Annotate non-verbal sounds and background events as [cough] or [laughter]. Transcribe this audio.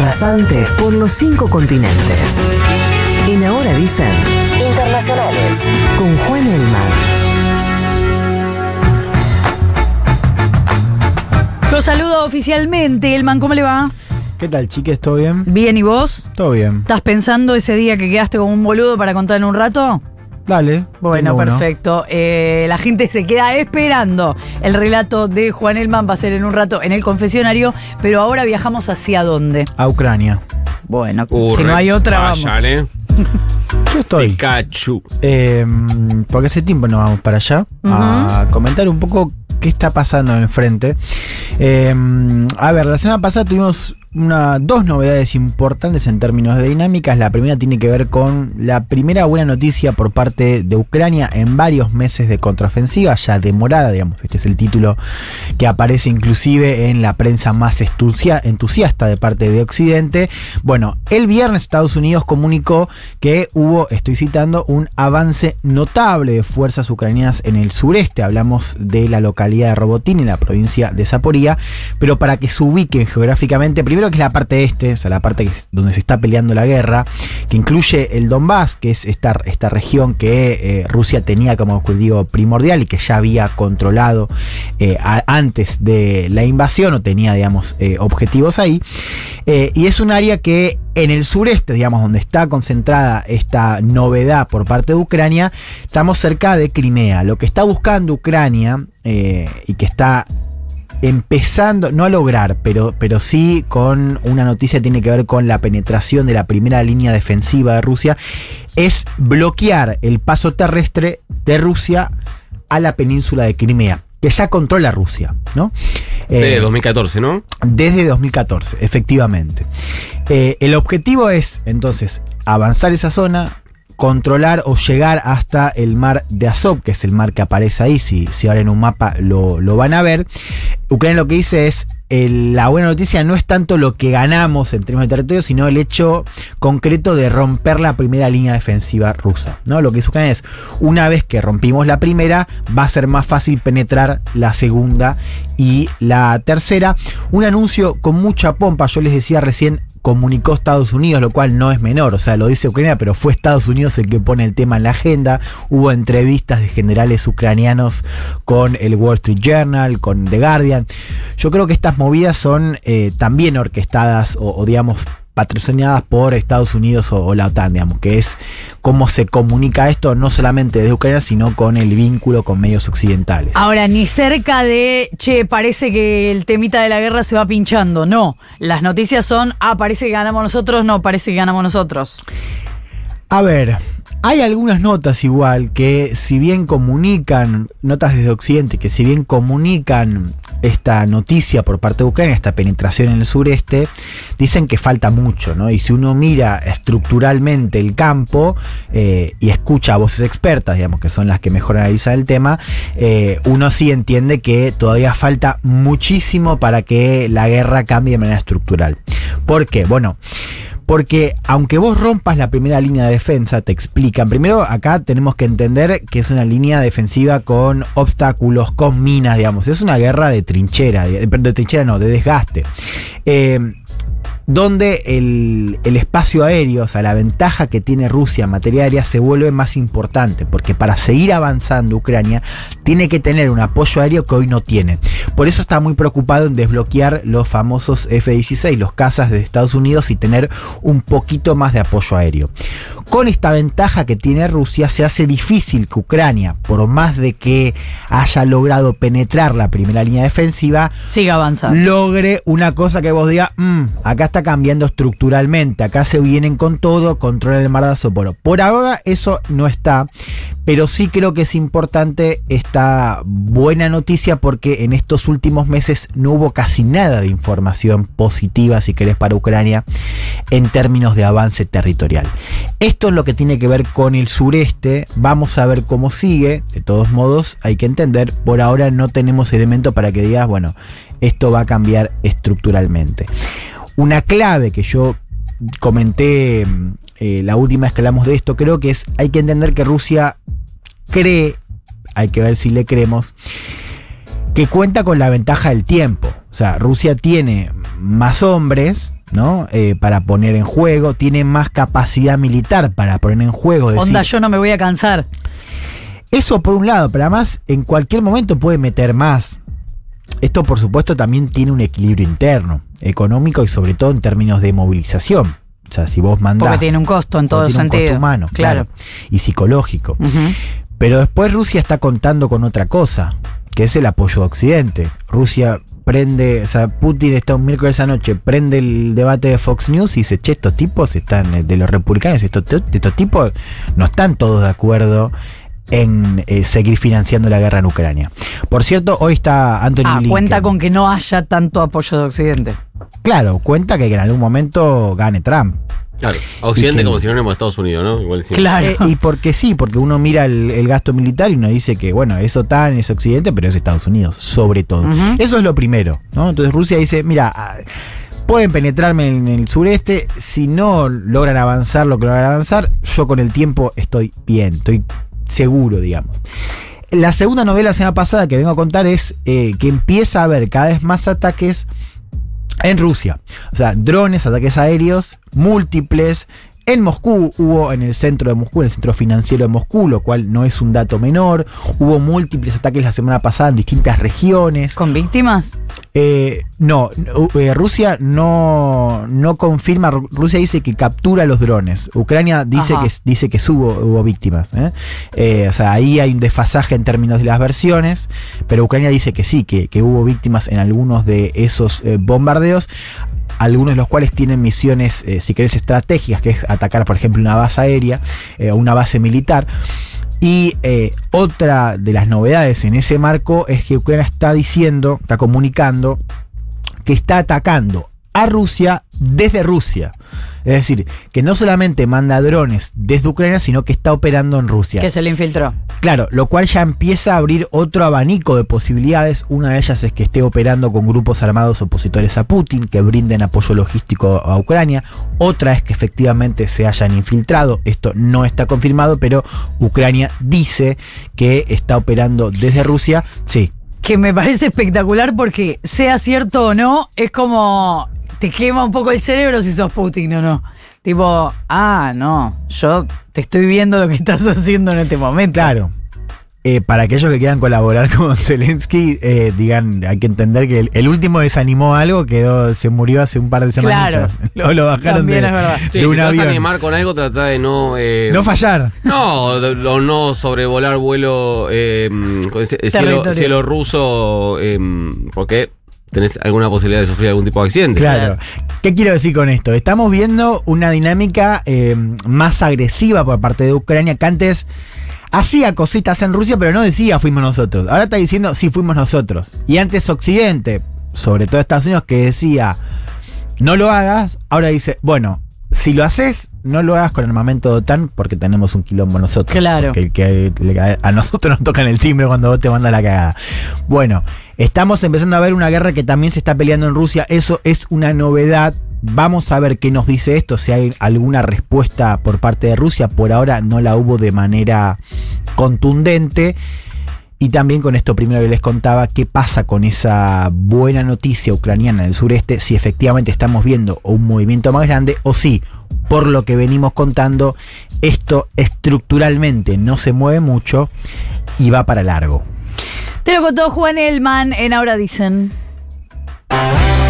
rasante por los cinco continentes. En Ahora dicen Internacionales con Juan Elman. Lo saludo oficialmente, Elman, ¿cómo le va? ¿Qué tal, chiques? ¿Todo bien? Bien, ¿y vos? Todo bien. ¿Estás pensando ese día que quedaste como un boludo para contar en un rato? Dale. Bueno, perfecto. Eh, la gente se queda esperando. El relato de Juan Elman va a ser en un rato en el confesionario, pero ahora viajamos hacia dónde. A Ucrania. Bueno, si no hay otra, vamos. vayan, ¿eh? [laughs] Yo estoy. Pikachu. Eh, porque hace tiempo no vamos para allá a comentar un poco qué está pasando en el frente. Eh, a ver, la semana pasada tuvimos dos novedades importantes en términos de dinámicas. La primera tiene que ver con la primera buena noticia por parte de Ucrania en varios meses de contraofensiva, ya demorada, digamos. Este es el título que aparece inclusive en la prensa más entusiasta de parte de Occidente. Bueno, el viernes Estados Unidos comunicó que hubo, estoy citando, un avance notable de fuerzas ucranianas en el sureste. Hablamos de la localidad de Robotín, en la provincia de Zaporía. Pero para que se ubiquen geográficamente, primero que es la parte este, o sea, la parte donde se está peleando la guerra, que incluye el Donbass, que es esta, región que eh, Rusia tenía como objetivo primordial y que ya había controlado eh, antes de la invasión o tenía, digamos, eh, objetivos ahí. Y es un área que en el sureste, digamos, donde está concentrada esta novedad por parte de Ucrania, estamos cerca de Crimea. Lo que está buscando Ucrania y que está empezando, no a lograr, pero, pero sí con una noticia que tiene que ver con la penetración de la primera línea defensiva de Rusia, es bloquear el paso terrestre de Rusia a la península de Crimea, que ya controla Rusia, ¿no? De Eh, 2014, ¿no? desde 2014, efectivamente. Eh, el objetivo es, entonces, avanzar esa zona, controlar o llegar hasta el mar de Azov, que es el mar que aparece ahí, si, si ahora en un mapa lo, lo van a ver. Ucrania lo que dice es, la buena noticia no es tanto lo que ganamos en términos de territorio, sino el hecho concreto de romper la primera línea defensiva rusa. ¿no? Lo que dice Ucrania es, una vez que rompimos la primera, va a ser más fácil penetrar la segunda y la tercera. Un anuncio con mucha pompa, yo les decía recién, comunicó Estados Unidos, lo cual no es menor, o sea, lo dice Ucrania, pero fue Estados Unidos el que pone el tema en la agenda. Hubo entrevistas de generales ucranianos con el Wall Street Journal, con The Guardian. Yo creo que estas movidas son eh, también orquestadas o, o, digamos patrocinadas por Estados Unidos o, o la OTAN, digamos, que es cómo se comunica esto no solamente desde Ucrania, sino con el vínculo con medios occidentales. Ahora, ni cerca de, che, parece que el temita de la guerra se va pinchando. No, las noticias son, ah, parece que ganamos nosotros, no, parece que ganamos nosotros. A ver, hay algunas notas igual que si bien comunican, notas desde Occidente, que si bien comunican esta noticia por parte de Ucrania, esta penetración en el sureste, dicen que falta mucho, ¿no? Y si uno mira estructuralmente el campo eh, y escucha a voces expertas, digamos, que son las que mejor analizan el tema, eh, uno sí entiende que todavía falta muchísimo para que la guerra cambie de manera estructural. ¿Por qué? Bueno, porque aunque vos rompas la primera línea de defensa, te explican. Primero, acá tenemos que entender que es una línea defensiva con obstáculos, con minas, digamos. Es una guerra de trinchera, de, trinchera no, de desgaste. Eh, donde el, el, espacio aéreo, o sea, la ventaja que tiene Rusia en materia aérea se vuelve más importante, porque para seguir avanzando Ucrania tiene que tener un apoyo aéreo que hoy no tiene. Por eso está muy preocupado en desbloquear los famosos F-16, los cazas de Estados Unidos y tener un poquito más de apoyo aéreo. Con esta ventaja que tiene Rusia se hace difícil que Ucrania, por más de que haya logrado penetrar la primera línea defensiva, siga avanzando. Logre una cosa que vos digas, mmm, acá está cambiando estructuralmente, acá se vienen con todo, controla el mar de Azoporo. Por ahora eso no está, pero sí creo que es importante esta buena noticia porque en estos últimos meses no hubo casi nada de información positiva, si querés, para Ucrania en términos de avance territorial. Esto es lo que tiene que ver con el sureste, vamos a ver cómo sigue, de todos modos hay que entender, por ahora no tenemos elemento para que digas, bueno, esto va a cambiar estructuralmente. Una clave que yo comenté eh, la última vez que hablamos de esto, creo que es, hay que entender que Rusia cree, hay que ver si le creemos, que cuenta con la ventaja del tiempo. O sea, Rusia tiene más hombres, ¿no? Eh, para poner en juego, tiene más capacidad militar para poner en juego. decir- Onda, yo no me voy a cansar. Eso por un lado, pero además en cualquier momento puede meter más. Esto por supuesto también tiene un equilibrio interno, económico y sobre todo en términos de movilización. O sea, si vos mandás... Porque tiene un costo en todo tiene un sentido. costo humano, claro. Claro. Y psicológico. Pero después Rusia está contando con otra cosa, que es el apoyo de Occidente. Rusia prende, o sea, Putin está un miércoles anoche, prende el debate de Fox News y dice, che, estos tipos están, eh, de los republicanos, estos, estos tipos no están todos de acuerdo en eh, seguir financiando la guerra en Ucrania. Por cierto, hoy está Anthony Ah, Blinken. cuenta con que no haya tanto apoyo de Occidente. Claro, cuenta que en algún momento gane Trump. Claro. Occidente que- como sinónimo de Estados Unidos, ¿no? Igual. Claro. Eh, y porque sí, porque uno mira el, el gasto militar y uno dice que, bueno, es OTAN, es Occidente, pero es Estados Unidos, sobre todo. Eso es lo primero, ¿no? Entonces Rusia dice, mira, ah, pueden penetrarme en el sureste, si no logran avanzar lo que logran avanzar, yo con el tiempo estoy bien, estoy seguro, digamos. La segunda novela la semana pasada que vengo a contar es eh, que empieza a haber cada vez más ataques en Rusia. O sea, drones, ataques aéreos, múltiples. En Moscú hubo en el centro de Moscú, en el centro financiero de Moscú, lo cual no es un dato menor. Hubo múltiples ataques la semana pasada en distintas regiones. ¿Con víctimas? Eh, no, eh, Rusia no, no confirma, Ru- Rusia dice que captura los drones. Ucrania dice Ajá. que, dice que hubo, hubo víctimas. ¿eh? O sea, ahí hay un desfasaje en términos de las versiones, pero Ucrania dice que sí, que, que hubo víctimas en algunos de esos bombardeos. Algunos de los cuales tienen misiones, eh, si querés, estratégicas, que es atacar, por ejemplo, una base aérea eh, o una base militar. Y eh, otra de las novedades en ese marco es que Ucrania está diciendo, está comunicando que está atacando a Rusia desde Rusia. Es decir, que no solamente manda drones desde Ucrania, sino que está operando en Rusia. Que se le infiltró. Claro, lo cual ya empieza a abrir otro abanico de posibilidades. Una de ellas es que esté operando con grupos armados opositores a Putin, que brinden apoyo logístico a Ucrania. Otra es que efectivamente se hayan infiltrado. Esto no está confirmado, pero Ucrania dice que está operando desde Rusia. Sí, Que me parece espectacular porque, sea cierto o no, es como. Te quema un poco el cerebro si sos Putin o no. Tipo, ah, no, yo te estoy viendo lo que estás [laughs] haciendo en este momento. Claro. Eh, para aquellos que quieran colaborar [laughs] con Zelensky, eh, digan, hay que entender que el, el último desanimó algo, quedó, se murió hace un par de semanas. Claro. [laughs] Lo, lo bajaron También de, es verdad. de Sí, si vas a animar con algo, trata de no. eh, No fallar. No, o no sobrevolar vuelo eh, ese- cielo, cielo ruso, eh, porque tenés alguna posibilidad de sufrir algún tipo de accidente. Claro. ¿Qué quiero decir con esto? Estamos viendo una dinámica eh, más agresiva por parte de Ucrania que antes hacía cositas en Rusia, pero no decía fuimos nosotros. Ahora está diciendo sí fuimos nosotros. Y antes Occidente, sobre todo Estados Unidos, que decía no lo hagas, ahora dice, bueno, si lo haces, no lo hagas con armamento de OTAN porque tenemos un quilombo nosotros. Claro. Que a nosotros nos tocan el timbre cuando vos te mandas la cagada. Bueno, estamos empezando a ver una guerra que también se está peleando en Rusia. Eso es una novedad. Vamos a ver qué nos dice esto, si hay alguna respuesta por parte de Rusia. Por ahora no la hubo de manera contundente. Y también con esto primero que les contaba, qué pasa con esa buena noticia ucraniana del sureste, si efectivamente estamos viendo un movimiento más grande o si, por lo que venimos contando, esto estructuralmente no se mueve mucho y va para largo. Te lo contó Juan Elman en Ahora Dicen.